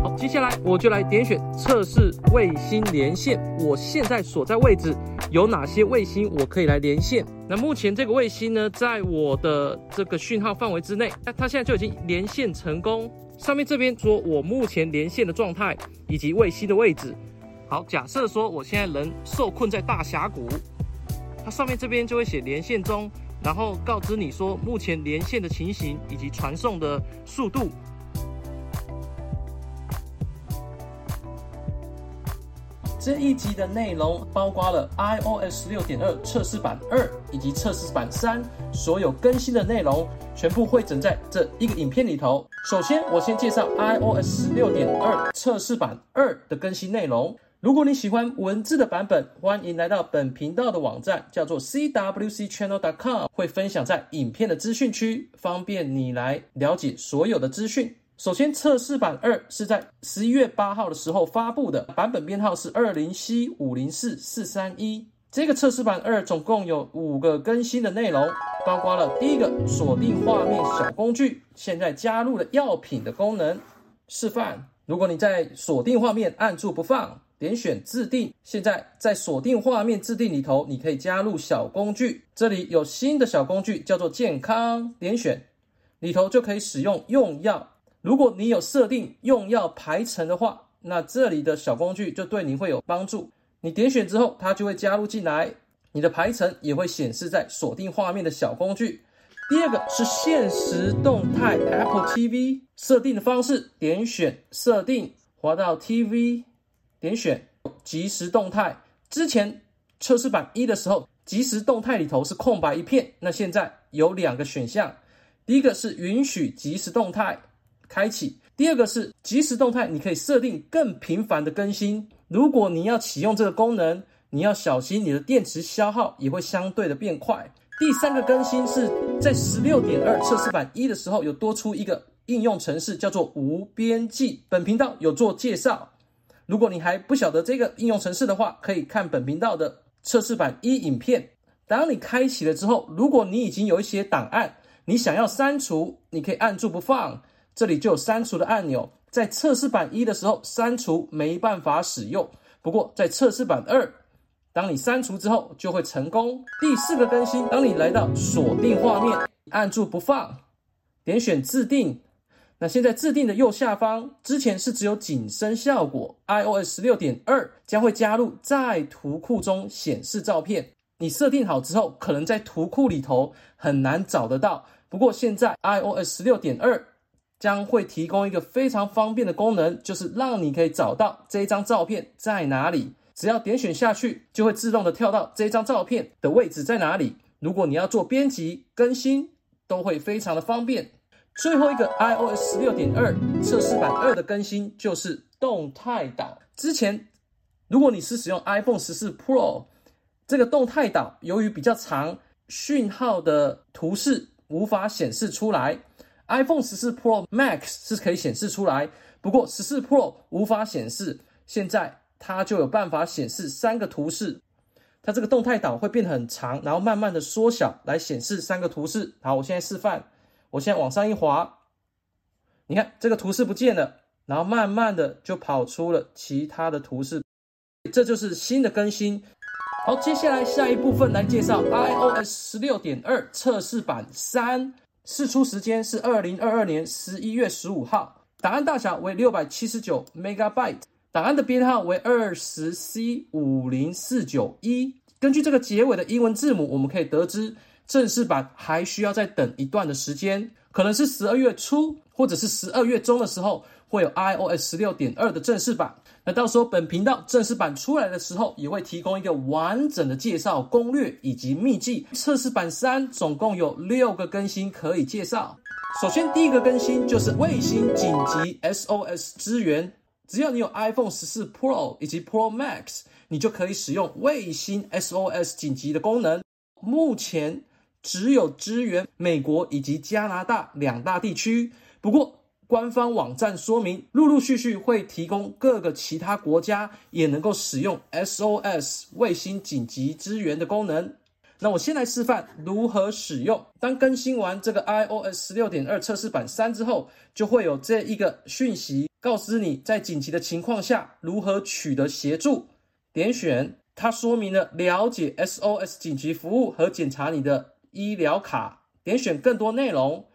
好，接下来我就来点选测试卫星连线。我现在所在位置有哪些卫星我可以来连线？那目前这个卫星呢，在我的这个讯号范围之内，那它现在就已经连线成功。上面这边说我目前连线的状态以及卫星的位置。好，假设说我现在人受困在大峡谷，它上面这边就会写连线中，然后告知你说目前连线的情形以及传送的速度。这一集的内容包括了 iOS 十六点二测试版二以及测试版三所有更新的内容，全部汇整在这一个影片里头。首先，我先介绍 iOS 十六点二测试版二的更新内容。如果你喜欢文字的版本，欢迎来到本频道的网站，叫做 cwcchannel.com，会分享在影片的资讯区，方便你来了解所有的资讯。首先，测试版二是在十一月八号的时候发布的，版本编号是二零 C 五零四四三一。这个测试版二总共有五个更新的内容，包括了第一个锁定画面小工具，现在加入了药品的功能。示范：如果你在锁定画面按住不放，点选自定，现在在锁定画面自定里头，你可以加入小工具。这里有新的小工具叫做健康，点选里头就可以使用用药。如果你有设定用药排程的话，那这里的小工具就对你会有帮助。你点选之后，它就会加入进来，你的排程也会显示在锁定画面的小工具。第二个是限时动态 Apple TV 设定的方式，点选设定，滑到 TV，点选即时动态。之前测试版一的时候，即时动态里头是空白一片，那现在有两个选项，第一个是允许即时动态。开启。第二个是即时动态，你可以设定更频繁的更新。如果你要启用这个功能，你要小心你的电池消耗也会相对的变快。第三个更新是在十六点二测试版一的时候有多出一个应用程式，叫做无边际。本频道有做介绍。如果你还不晓得这个应用程式的话，可以看本频道的测试版一影片。当你开启了之后，如果你已经有一些档案，你想要删除，你可以按住不放。这里就有删除的按钮，在测试版一的时候删除没办法使用，不过在测试版二，当你删除之后就会成功。第四个更新，当你来到锁定画面，按住不放，点选自定，那现在自定的右下方，之前是只有景深效果，iOS 十六点二将会加入在图库中显示照片，你设定好之后，可能在图库里头很难找得到，不过现在 iOS 十六点二。将会提供一个非常方便的功能，就是让你可以找到这张照片在哪里。只要点选下去，就会自动的跳到这张照片的位置在哪里。如果你要做编辑更新，都会非常的方便。最后一个 iOS 十六点二测试版二的更新就是动态岛。之前如果你是使用 iPhone 十四 Pro，这个动态岛由于比较长，讯号的图示无法显示出来。iPhone 十四 Pro Max 是可以显示出来，不过十四 Pro 无法显示。现在它就有办法显示三个图示，它这个动态岛会变得很长，然后慢慢的缩小来显示三个图示。好，我现在示范，我现在往上一滑，你看这个图示不见了，然后慢慢的就跑出了其他的图示，这就是新的更新。好，接下来下一部分来介绍 iOS 十六点二测试版三。试出时间是二零二二年十一月十五号，档案大小为六百七十九 megabyte，档案的编号为二十 C 五零四九一。根据这个结尾的英文字母，我们可以得知正式版还需要再等一段的时间，可能是十二月初或者是十二月中的时候会有 iOS 十六点二的正式版。那到时候本频道正式版出来的时候，也会提供一个完整的介绍、攻略以及秘技。测试版三总共有六个更新可以介绍。首先，第一个更新就是卫星紧急 SOS 支援。只要你有 iPhone 十四 Pro 以及 Pro Max，你就可以使用卫星 SOS 紧急的功能。目前只有支援美国以及加拿大两大地区，不过。官方网站说明，陆陆续续会提供各个其他国家也能够使用 SOS 卫星紧急支援的功能。那我先来示范如何使用。当更新完这个 iOS 十六点二测试版三之后，就会有这一个讯息，告知你在紧急的情况下如何取得协助。点选它说明了了解 SOS 紧急服务和检查你的医疗卡。点选更多内容。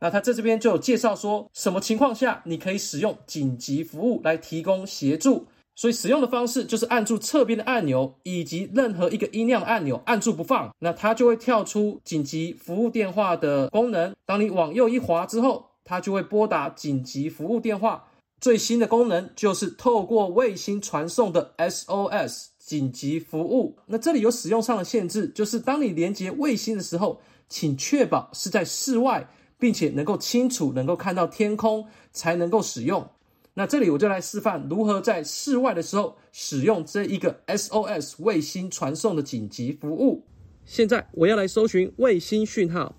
那它在这边就有介绍说什么情况下你可以使用紧急服务来提供协助。所以使用的方式就是按住侧边的按钮，以及任何一个音量按钮，按住不放，那它就会跳出紧急服务电话的功能。当你往右一滑之后，它就会拨打紧急服务电话。最新的功能就是透过卫星传送的 SOS 紧急服务。那这里有使用上的限制，就是当你连接卫星的时候，请确保是在室外，并且能够清楚能够看到天空，才能够使用。那这里我就来示范如何在室外的时候使用这一个 SOS 卫星传送的紧急服务。现在我要来搜寻卫星讯号，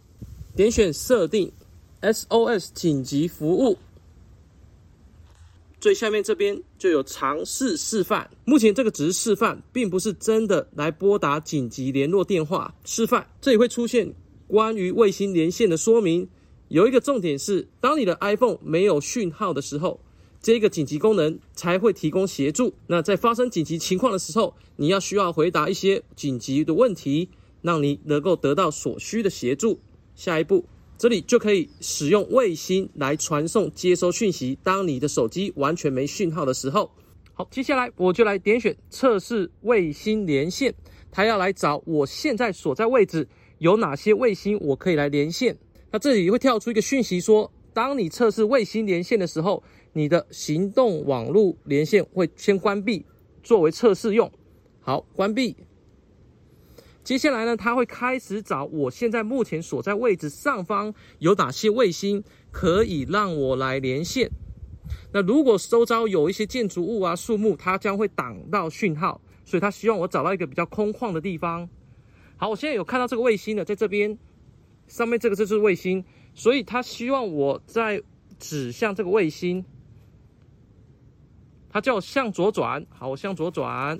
点选设定 SOS 紧急服务，最下面这边就有尝试示范。目前这个只是示范，并不是真的来拨打紧急联络电话。示范，这里会出现关于卫星连线的说明，有一个重点是，当你的 iPhone 没有讯号的时候。这个紧急功能才会提供协助。那在发生紧急情况的时候，你要需要回答一些紧急的问题，让你能够得到所需的协助。下一步，这里就可以使用卫星来传送、接收讯息。当你的手机完全没讯号的时候，好，接下来我就来点选测试卫星连线。它要来找我现在所在位置有哪些卫星，我可以来连线。那这里会跳出一个讯息说，当你测试卫星连线的时候。你的行动网络连线会先关闭，作为测试用。好，关闭。接下来呢，它会开始找我现在目前所在位置上方有哪些卫星可以让我来连线。那如果周遭有一些建筑物啊、树木，它将会挡到讯号，所以它希望我找到一个比较空旷的地方。好，我现在有看到这个卫星了，在这边上面这个就是卫星，所以它希望我在指向这个卫星。它叫向左转，好，我向左转。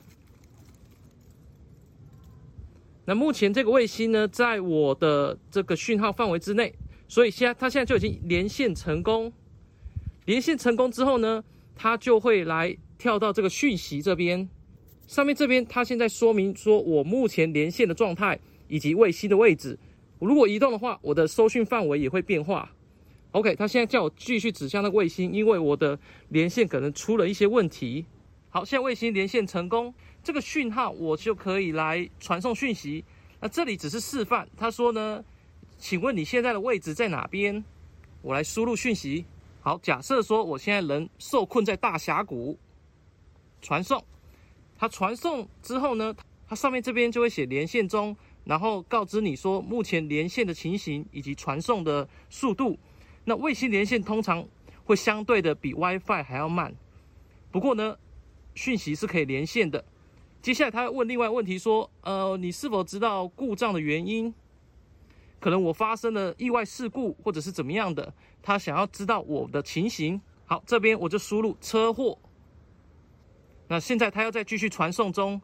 那目前这个卫星呢，在我的这个讯号范围之内，所以现在它现在就已经连线成功。连线成功之后呢，它就会来跳到这个讯息这边，上面这边它现在说明说我目前连线的状态以及卫星的位置。如果移动的话，我的搜讯范围也会变化。OK，他现在叫我继续指向那个卫星，因为我的连线可能出了一些问题。好，现在卫星连线成功，这个讯号我就可以来传送讯息。那这里只是示范，他说呢，请问你现在的位置在哪边？我来输入讯息。好，假设说我现在人受困在大峡谷，传送。它传送之后呢，它上面这边就会写连线中，然后告知你说目前连线的情形以及传送的速度。那卫星连线通常会相对的比 WiFi 还要慢，不过呢，讯息是可以连线的。接下来他会问另外问题说，呃，你是否知道故障的原因？可能我发生了意外事故，或者是怎么样的？他想要知道我的情形。好，这边我就输入车祸。那现在他要再继续传送中。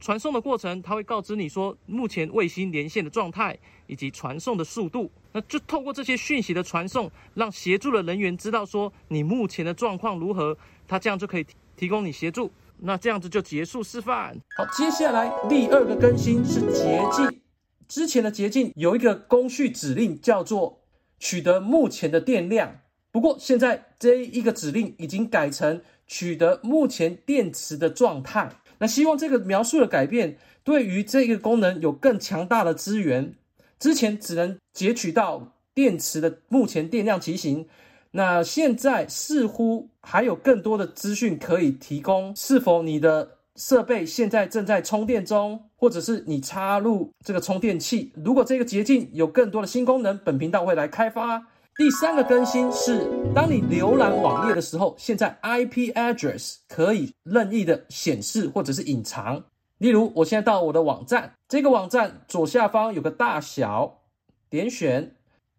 传送的过程，它会告知你说目前卫星连线的状态以及传送的速度。那就透过这些讯息的传送，让协助的人员知道说你目前的状况如何，他这样就可以提供你协助。那这样子就结束示范。好，接下来第二个更新是捷径。之前的捷径有一个工序指令叫做取得目前的电量，不过现在这一个指令已经改成取得目前电池的状态。那希望这个描述的改变，对于这个功能有更强大的资源。之前只能截取到电池的目前电量骑行，那现在似乎还有更多的资讯可以提供。是否你的设备现在正在充电中，或者是你插入这个充电器？如果这个捷径有更多的新功能，本频道会来开发。第三个更新是，当你浏览网页的时候，现在 IP address 可以任意的显示或者是隐藏。例如，我现在到我的网站，这个网站左下方有个大小，点选，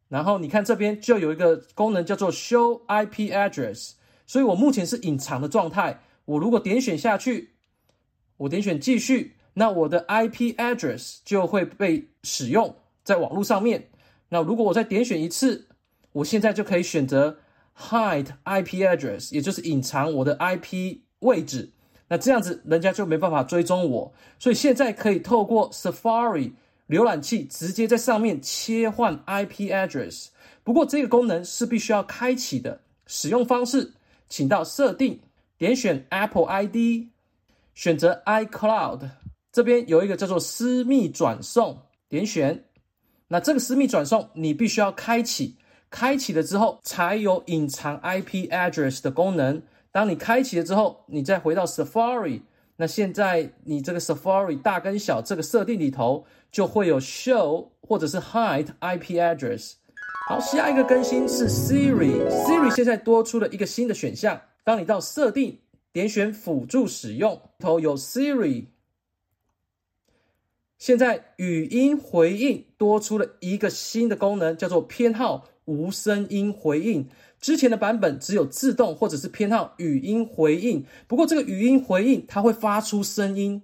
然后你看这边就有一个功能叫做 Show IP address，所以我目前是隐藏的状态。我如果点选下去，我点选继续，那我的 IP address 就会被使用在网络上面。那如果我再点选一次，我现在就可以选择 hide IP address，也就是隐藏我的 IP 位置。那这样子，人家就没办法追踪我。所以现在可以透过 Safari 浏览器直接在上面切换 IP address。不过这个功能是必须要开启的。使用方式，请到设定，点选 Apple ID，选择 iCloud，这边有一个叫做私密转送，点选。那这个私密转送你必须要开启，开启了之后才有隐藏 IP address 的功能。当你开启了之后，你再回到 Safari，那现在你这个 Safari 大跟小这个设定里头就会有 Show 或者是 Hide IP Address。好，下一个更新是 Siri，Siri 现在多出了一个新的选项。当你到设定，点选辅助使用，头有 Siri。现在语音回应多出了一个新的功能，叫做偏好无声音回应。之前的版本只有自动或者是偏好语音回应，不过这个语音回应它会发出声音，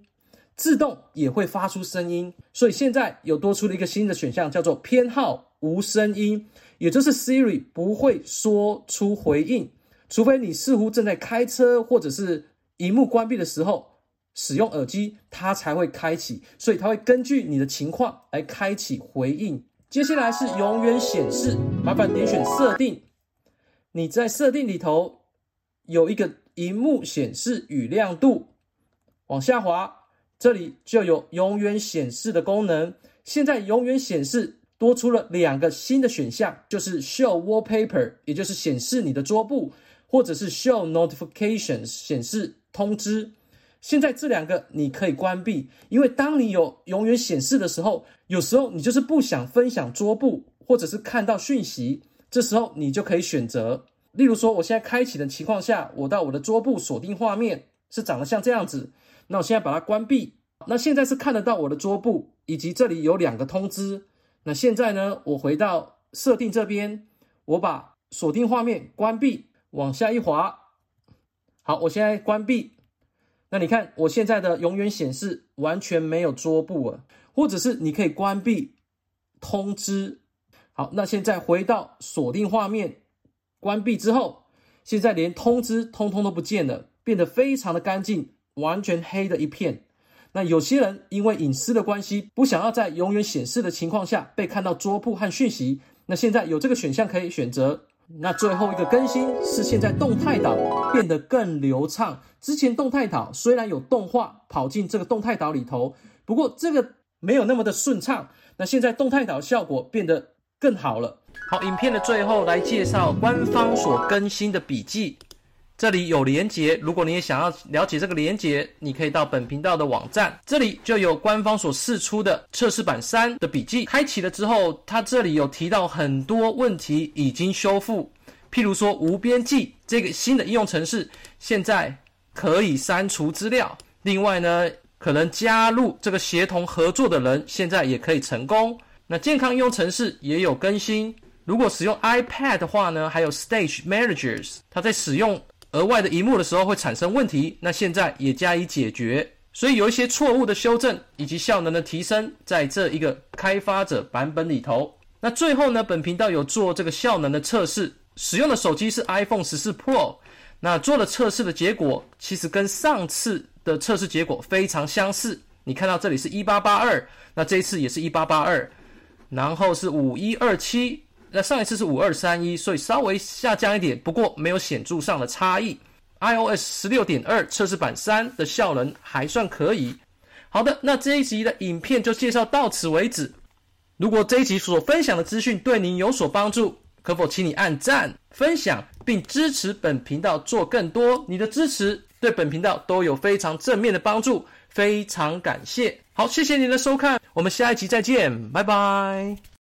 自动也会发出声音，所以现在有多出了一个新的选项，叫做偏好无声音，也就是 Siri 不会说出回应，除非你似乎正在开车或者是荧幕关闭的时候使用耳机，它才会开启，所以它会根据你的情况来开启回应。接下来是永远显示，麻烦点选设定。你在设定里头有一个荧幕显示与亮度，往下滑，这里就有永远显示的功能。现在永远显示多出了两个新的选项，就是 Show Wallpaper，也就是显示你的桌布，或者是 Show Notifications，显示通知。现在这两个你可以关闭，因为当你有永远显示的时候，有时候你就是不想分享桌布，或者是看到讯息。这时候你就可以选择，例如说，我现在开启的情况下，我到我的桌布锁定画面是长得像这样子，那我现在把它关闭，那现在是看得到我的桌布，以及这里有两个通知。那现在呢，我回到设定这边，我把锁定画面关闭，往下一滑，好，我现在关闭，那你看我现在的永远显示完全没有桌布了，或者是你可以关闭通知。好，那现在回到锁定画面，关闭之后，现在连通知通通都不见了，变得非常的干净，完全黑的一片。那有些人因为隐私的关系，不想要在永远显示的情况下被看到桌布和讯息，那现在有这个选项可以选择。那最后一个更新是现在动态岛变得更流畅。之前动态岛虽然有动画跑进这个动态岛里头，不过这个没有那么的顺畅。那现在动态岛效果变得。更好了。好，影片的最后来介绍官方所更新的笔记，这里有连结。如果你也想要了解这个连结，你可以到本频道的网站，这里就有官方所释出的测试版三的笔记。开启了之后，它这里有提到很多问题已经修复，譬如说无边际这个新的应用程式，现在可以删除资料。另外呢，可能加入这个协同合作的人，现在也可以成功。那健康应用程式也有更新。如果使用 iPad 的话呢，还有 Stage Managers，它在使用额外的荧幕的时候会产生问题。那现在也加以解决，所以有一些错误的修正以及效能的提升，在这一个开发者版本里头。那最后呢，本频道有做这个效能的测试，使用的手机是 iPhone 14 Pro。那做了测试的结果，其实跟上次的测试结果非常相似。你看到这里是一八八二，那这一次也是一八八二。然后是五一二七，那上一次是五二三一，所以稍微下降一点，不过没有显著上的差异。iOS 十六点二测试版三的效能还算可以。好的，那这一集的影片就介绍到此为止。如果这一集所分享的资讯对您有所帮助，可否请你按赞、分享，并支持本频道做更多？你的支持对本频道都有非常正面的帮助。非常感谢，好，谢谢您的收看，我们下一集再见，拜拜。